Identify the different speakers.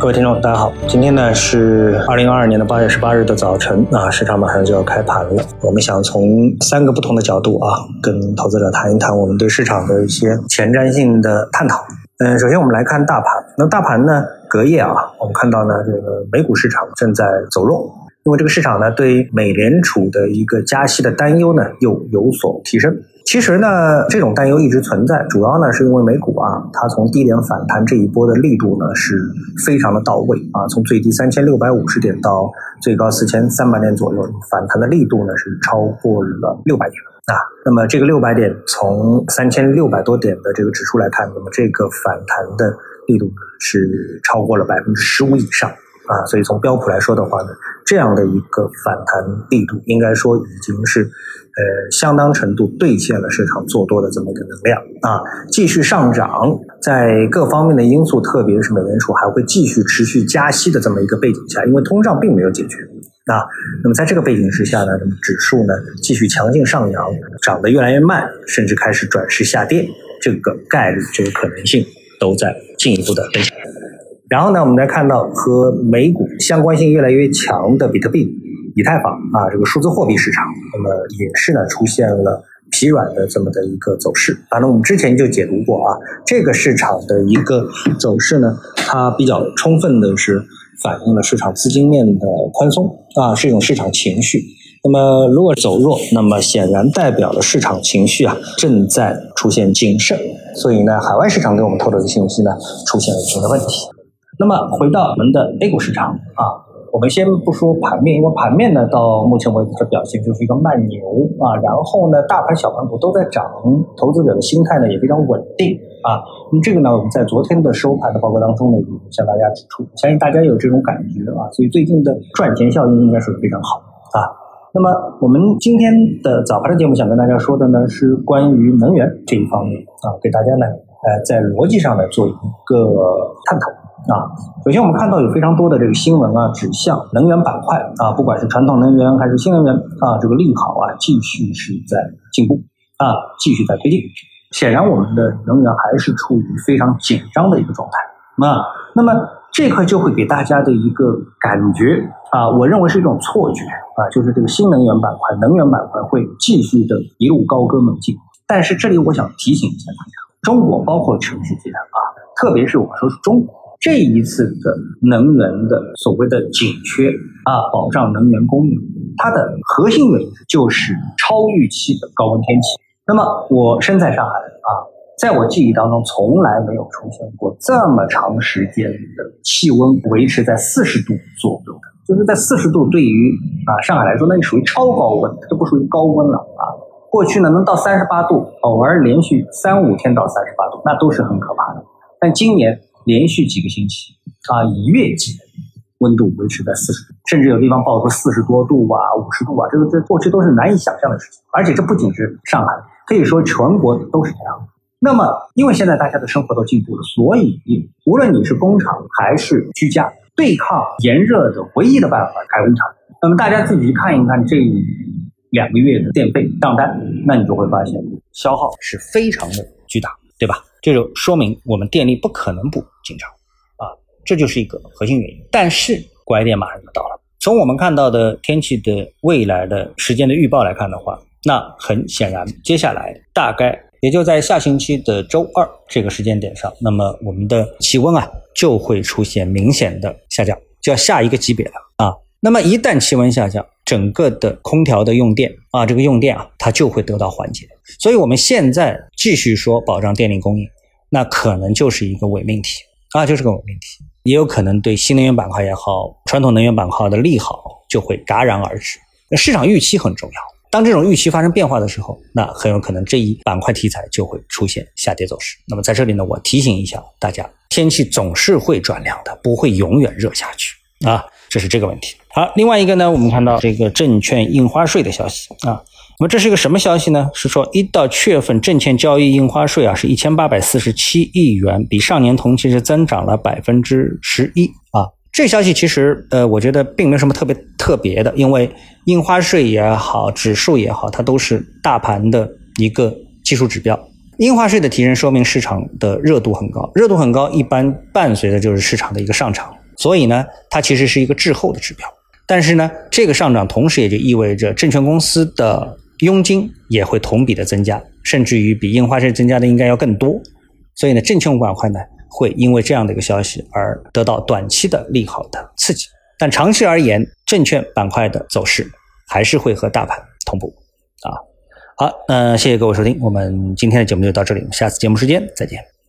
Speaker 1: 各位听众，大家好，今天呢是二零二二年的八月十八日的早晨啊，市场马上就要开盘了。我们想从三个不同的角度啊，跟投资者谈一谈我们对市场的一些前瞻性的探讨。嗯，首先我们来看大盘，那大盘呢隔夜啊，我们看到呢这个美股市场正在走弱，因为这个市场呢对美联储的一个加息的担忧呢又有所提升。其实呢，这种担忧一直存在，主要呢是因为美股啊，它从低点反弹这一波的力度呢是非常的到位啊，从最低三千六百五十点到最高四千三百点左右，反弹的力度呢是超过了六百点啊。那么这个六百点从三千六百多点的这个指数来看，那么这个反弹的力度是超过了百分之十五以上啊。所以从标普来说的话呢，这样的一个反弹力度，应该说已经是。呃，相当程度兑现了市场做多的这么一个能量啊，继续上涨，在各方面的因素，特别是美联储还会继续持续加息的这么一个背景下，因为通胀并没有解决啊，那么在这个背景之下呢，那么指数呢继续强劲上扬，涨得越来越慢，甚至开始转势下跌，这个概率、这个可能性都在进一步的增强。然后呢，我们再看到和美股相关性越来越强的比特币。以太坊啊，这个数字货币市场，那么也是呢出现了疲软的这么的一个走势。反正我们之前就解读过啊，这个市场的一个走势呢，它比较充分的是反映了市场资金面的宽松啊，是一种市场情绪。那么如果走弱，那么显然代表了市场情绪啊正在出现谨慎，所以呢，海外市场给我们透露的信息呢出现了一定的问题。那么回到我们的 A 股市场啊。我们先不说盘面，因为盘面呢到目前为止的表现就是一个慢牛啊，然后呢大盘小盘股都在涨，投资者的心态呢也非常稳定啊。那么这个呢我们在昨天的收盘的报告当中呢也向大家指出，相信大家有这种感觉啊，所以最近的赚钱效应应该是非常好啊。那么我们今天的早盘的节目想跟大家说的呢是关于能源这一方面啊，给大家呢呃在逻辑上呢做一个探讨。啊，首先我们看到有非常多的这个新闻啊，指向能源板块啊，不管是传统能源还是新能源啊，这个利好啊，继续是在进步啊，继续在推进。显然，我们的能源还是处于非常紧张的一个状态啊。那么，这块就会给大家的一个感觉啊，我认为是一种错觉啊，就是这个新能源板块、能源板块会继续的一路高歌猛进。但是，这里我想提醒一下大家，中国包括全世界啊，特别是我说是中国。这一次的能源的所谓的紧缺啊，保障能源供应，它的核心原因就是超预期的高温天气。那么我身在上海啊，在我记忆当中从来没有出现过这么长时间的气温维持在四十度左右的，就是在四十度对于啊上海来说，那就属于超高温，这不属于高温了啊。过去呢能到三十八度，偶尔连续三五天到三十八度，那都是很可怕的。但今年。连续几个星期啊，以月计，温度维持在四十度，甚至有地方报出四十多度啊、五十度啊，这个这过去都是难以想象的事情。而且这不仅是上海，可以说全国都是这样。那么，因为现在大家的生活都进步了，所以无论你是工厂还是居家，对抗炎热的唯一的办法开工厂。那么大家自己去看一看这两个月的电费账单，那你就会发现消耗是非常的巨大，对吧？这就说明我们电力不可能不紧张啊，这就是一个核心原因。但是拐点马上就到了。从我们看到的天气的未来的时间的预报来看的话，那很显然，接下来大概也就在下星期的周二这个时间点上，那么我们的气温啊就会出现明显的下降，就要下一个级别了啊。那么一旦气温下降，整个的空调的用电啊，这个用电啊，它就会得到缓解。所以，我们现在继续说保障电力供应，那可能就是一个伪命题啊，就是个伪命题。也有可能对新能源板块也好，传统能源板块的利好就会戛然而止。市场预期很重要，当这种预期发生变化的时候，那很有可能这一板块题材就会出现下跌走势。那么在这里呢，我提醒一下大家，天气总是会转凉的，不会永远热下去啊，这是这个问题。好，另外一个呢，我们看到这个证券印花税的消息啊，那么这是一个什么消息呢？是说一到七月份证券交易印花税啊是一千八百四十七亿元，比上年同期是增长了百分之十一啊。这消息其实呃，我觉得并没有什么特别特别的，因为印花税也好，指数也好，它都是大盘的一个技术指标。印花税的提升说明市场的热度很高，热度很高，一般伴随的就是市场的一个上涨。所以呢，它其实是一个滞后的指标。但是呢，这个上涨同时也就意味着证券公司的佣金也会同比的增加，甚至于比印花税增加的应该要更多。所以呢，证券板块呢会因为这样的一个消息而得到短期的利好的刺激。但长期而言，证券板块的走势还是会和大盘同步啊。好，嗯，谢谢各位收听，我们今天的节目就到这里，下次节目时间再见。